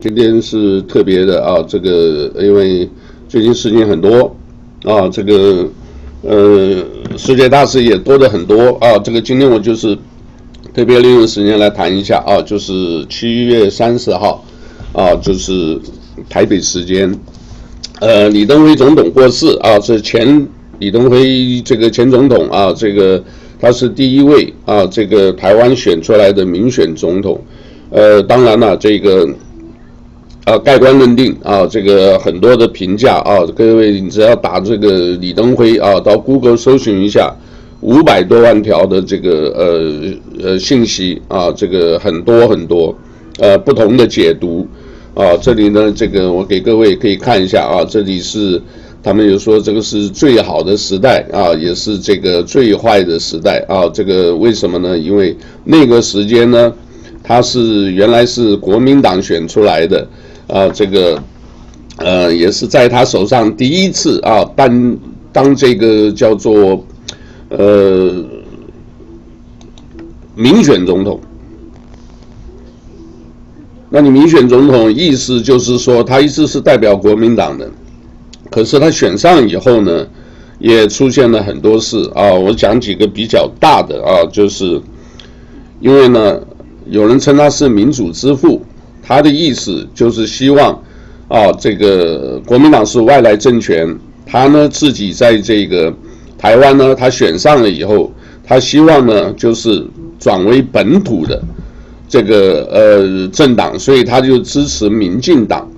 今天是特别的啊，这个因为最近事情很多啊，这个呃世界大事也多的很多啊，这个今天我就是特别利用时间来谈一下啊，就是七月三十号啊，就是台北时间，呃，李登辉总统过世啊，是前李登辉这个前总统啊，这个他是第一位啊，这个台湾选出来的民选总统，呃，当然了，这个。啊，盖棺论定啊，这个很多的评价啊，各位你只要打这个李登辉啊，到 Google 搜寻一下，五百多万条的这个呃呃信息啊，这个很多很多呃不同的解读啊，这里呢，这个我给各位可以看一下啊，这里是他们有说这个是最好的时代啊，也是这个最坏的时代啊，这个为什么呢？因为那个时间呢，他是原来是国民党选出来的。啊，这个，呃，也是在他手上第一次啊，当当这个叫做，呃，民选总统。那你民选总统意思就是说，他一直是代表国民党的，可是他选上以后呢，也出现了很多事啊。我讲几个比较大的啊，就是因为呢，有人称他是民主之父。他的意思就是希望，啊，这个国民党是外来政权，他呢自己在这个台湾呢，他选上了以后，他希望呢就是转为本土的这个呃政党，所以他就支持民进党。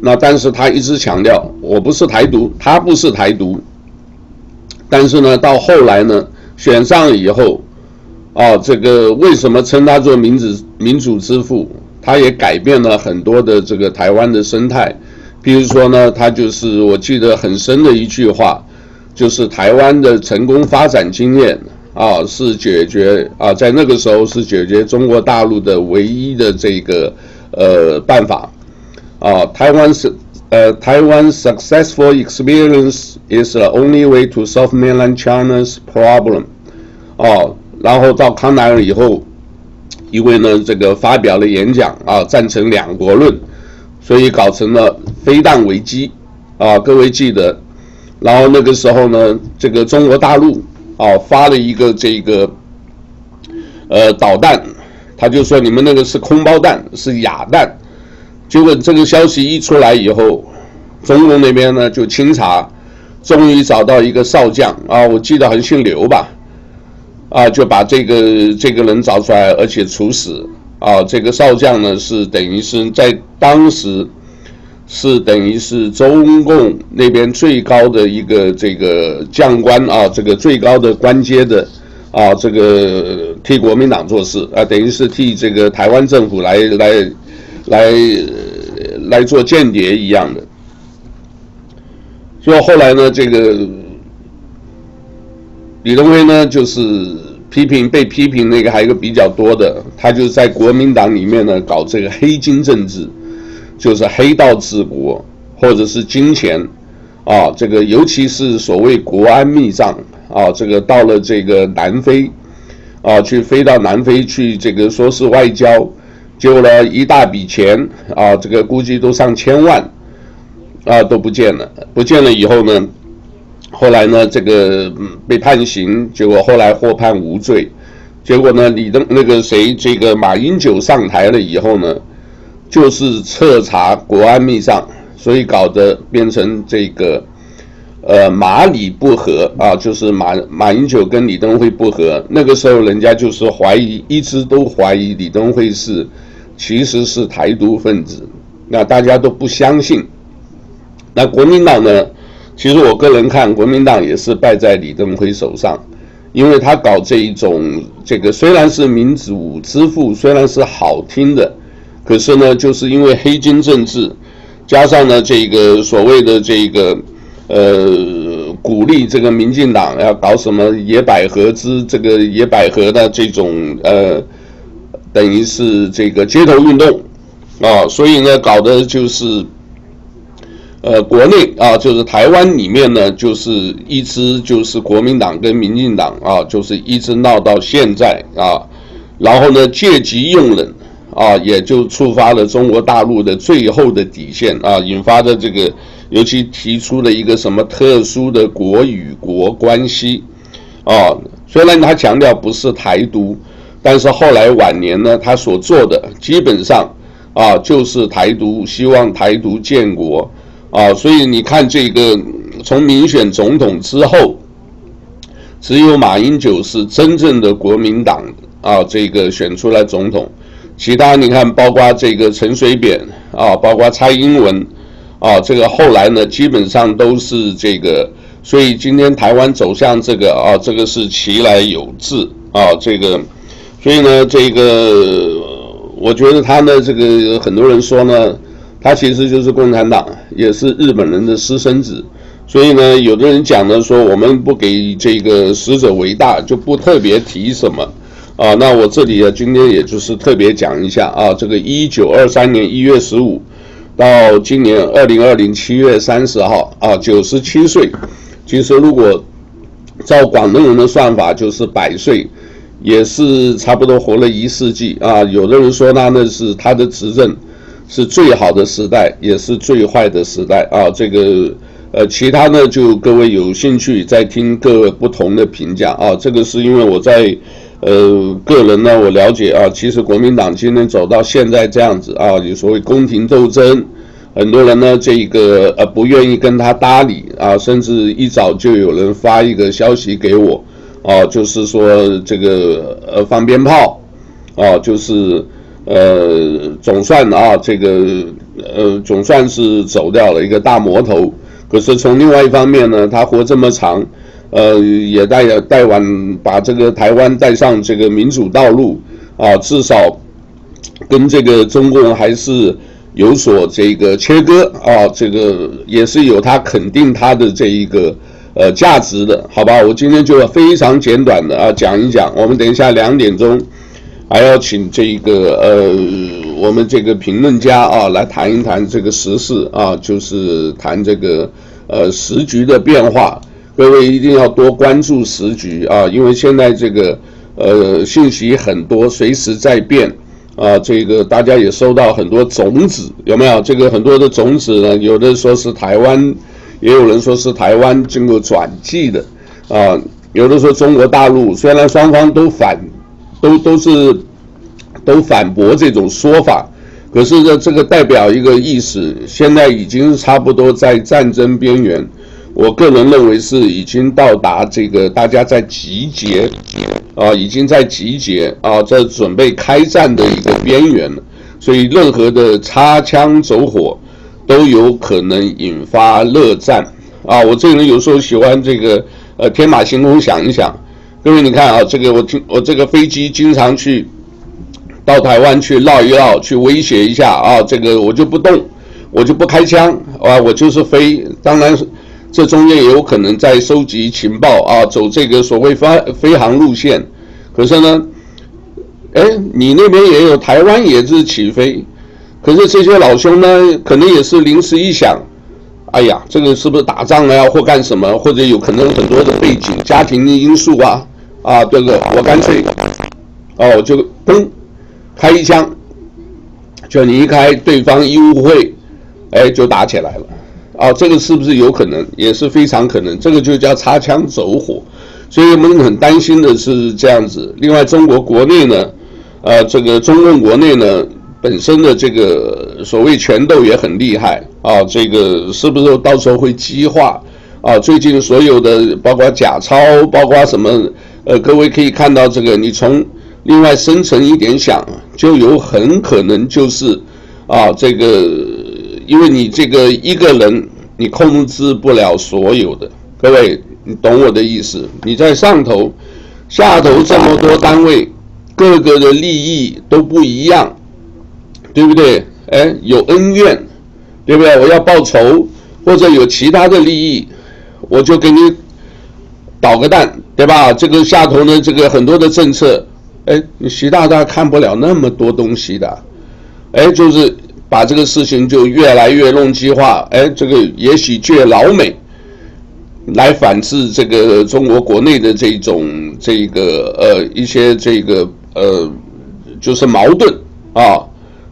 那但是他一直强调，我不是台独，他不是台独。但是呢，到后来呢，选上了以后，啊，这个为什么称他做民主民主之父？他也改变了很多的这个台湾的生态，比如说呢，他就是我记得很深的一句话，就是台湾的成功发展经验啊，是解决啊，在那个时候是解决中国大陆的唯一的这个呃办法啊，台湾是呃台湾 successful experience is the only way to solve mainland China's problem 啊，然后到康奈尔以后。因为呢，这个发表了演讲啊，赞成两国论，所以搞成了飞弹危机啊。各位记得，然后那个时候呢，这个中国大陆啊发了一个这个呃导弹，他就说你们那个是空包弹，是哑弹。结果这个消息一出来以后，中共那边呢就清查，终于找到一个少将啊，我记得好像姓刘吧。啊，就把这个这个人找出来，而且处死。啊，这个少将呢，是等于是在当时是等于是中共那边最高的一个这个将官啊，这个最高的官阶的啊，这个替国民党做事啊，等于是替这个台湾政府来来来来做间谍一样的。所以后来呢，这个。李登辉呢，就是批评被批评那个还有一个比较多的，他就是在国民党里面呢搞这个黑金政治，就是黑道治国或者是金钱啊，这个尤其是所谓国安密账啊，这个到了这个南非啊，去飞到南非去这个说是外交，就了一大笔钱啊，这个估计都上千万啊都不见了，不见了以后呢。后来呢，这个被判刑，结果后来获判无罪。结果呢，李登那个谁，这个马英九上台了以后呢，就是彻查国安密账，所以搞得变成这个呃马李不和啊，就是马马英九跟李登辉不和。那个时候人家就是怀疑，一直都怀疑李登辉是其实是台独分子，那大家都不相信。那国民党呢？其实我个人看，国民党也是败在李登辉手上，因为他搞这一种这个虽然是民主之父，虽然是好听的，可是呢，就是因为黑金政治，加上呢这个所谓的这个呃鼓励这个民进党要搞什么野百合之这个野百合的这种呃，等于是这个街头运动啊，所以呢搞的就是。呃，国内啊，就是台湾里面呢，就是一直就是国民党跟民进党啊，就是一直闹到现在啊，然后呢，借机用人啊，也就触发了中国大陆的最后的底线啊，引发的这个，尤其提出了一个什么特殊的国与国关系啊。虽然他强调不是台独，但是后来晚年呢，他所做的基本上啊就是台独，希望台独建国啊。所以你看这个，从民选总统之后，只有马英九是真正的国民党啊，这个选出来总统。其他你看，包括这个陈水扁啊，包括蔡英文啊，这个后来呢，基本上都是这个。所以今天台湾走向这个啊，这个是其来有自啊，这个，所以呢，这个我觉得他呢，这个很多人说呢，他其实就是共产党，也是日本人的私生子。所以呢，有的人讲呢，说我们不给这个死者为大，就不特别提什么。啊，那我这里啊，今天也就是特别讲一下啊，这个一九二三年一月十五到今年二零二零七月三十号啊，九十七岁。其实如果照广东人的算法，就是百岁，也是差不多活了一世纪啊。有的人说他那是他的执政是最好的时代，也是最坏的时代啊。这个呃，其他呢，就各位有兴趣再听各位不同的评价啊。这个是因为我在。呃，个人呢，我了解啊，其实国民党今天走到现在这样子啊，有所谓宫廷斗争，很多人呢，这个呃不愿意跟他搭理啊，甚至一早就有人发一个消息给我，啊，就是说这个呃放鞭炮，啊，就是呃总算啊这个呃总算是走掉了一个大魔头，可是从另外一方面呢，他活这么长。呃，也带带完把这个台湾带上这个民主道路啊，至少跟这个中共还是有所这个切割啊，这个也是有他肯定他的这一个呃价值的，好吧？我今天就非常简短的啊讲一讲，我们等一下两点钟还要请这个呃我们这个评论家啊来谈一谈这个时事啊，就是谈这个呃时局的变化。各位一定要多关注时局啊，因为现在这个呃信息很多，随时在变啊。这个大家也收到很多种子，有没有？这个很多的种子呢，有的说是台湾，也有人说是台湾经过转寄的啊。有的说中国大陆，虽然双方都反，都都是都反驳这种说法，可是呢，这个代表一个意思，现在已经差不多在战争边缘。我个人认为是已经到达这个大家在集结啊，已经在集结啊，在准备开战的一个边缘了。所以任何的擦枪走火都有可能引发热战啊！我这个人有时候喜欢这个呃天马行空想一想，各位你看啊，这个我听我这个飞机经常去到台湾去绕一绕，去威胁一下啊，这个我就不动，我就不开枪啊，我就是飞，当然。这中间也有可能在收集情报啊，走这个所谓飞飞航路线。可是呢，哎，你那边也有台湾也是起飞，可是这些老兄呢，可能也是临时一想，哎呀，这个是不是打仗了呀，或干什么，或者有可能很多的背景、家庭的因素啊，啊，这个我干脆，哦，就嘣，开一枪，就离开，对方一误会，哎，就打起来了。啊，这个是不是有可能？也是非常可能。这个就叫擦枪走火，所以我们很担心的是这样子。另外，中国国内呢，呃，这个中共国内呢，本身的这个所谓权斗也很厉害啊。这个是不是到时候会激化？啊，最近所有的包括假钞，包括什么？呃，各位可以看到这个，你从另外深层一点想，就有很可能就是啊，这个。因为你这个一个人，你控制不了所有的。各位，你懂我的意思？你在上头，下头这么多单位，各个的利益都不一样，对不对？哎，有恩怨，对不对？我要报仇，或者有其他的利益，我就给你捣个蛋，对吧？这个下头呢，这个很多的政策，哎，习大大看不了那么多东西的，哎，就是。把这个事情就越来越弄激化，哎，这个也许借老美来反制这个中国国内的这种这个呃一些这个呃就是矛盾啊。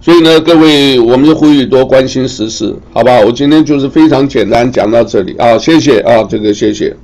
所以呢，各位，我们就呼吁多关心时事，好吧？我今天就是非常简单讲到这里啊，谢谢啊，这个谢谢。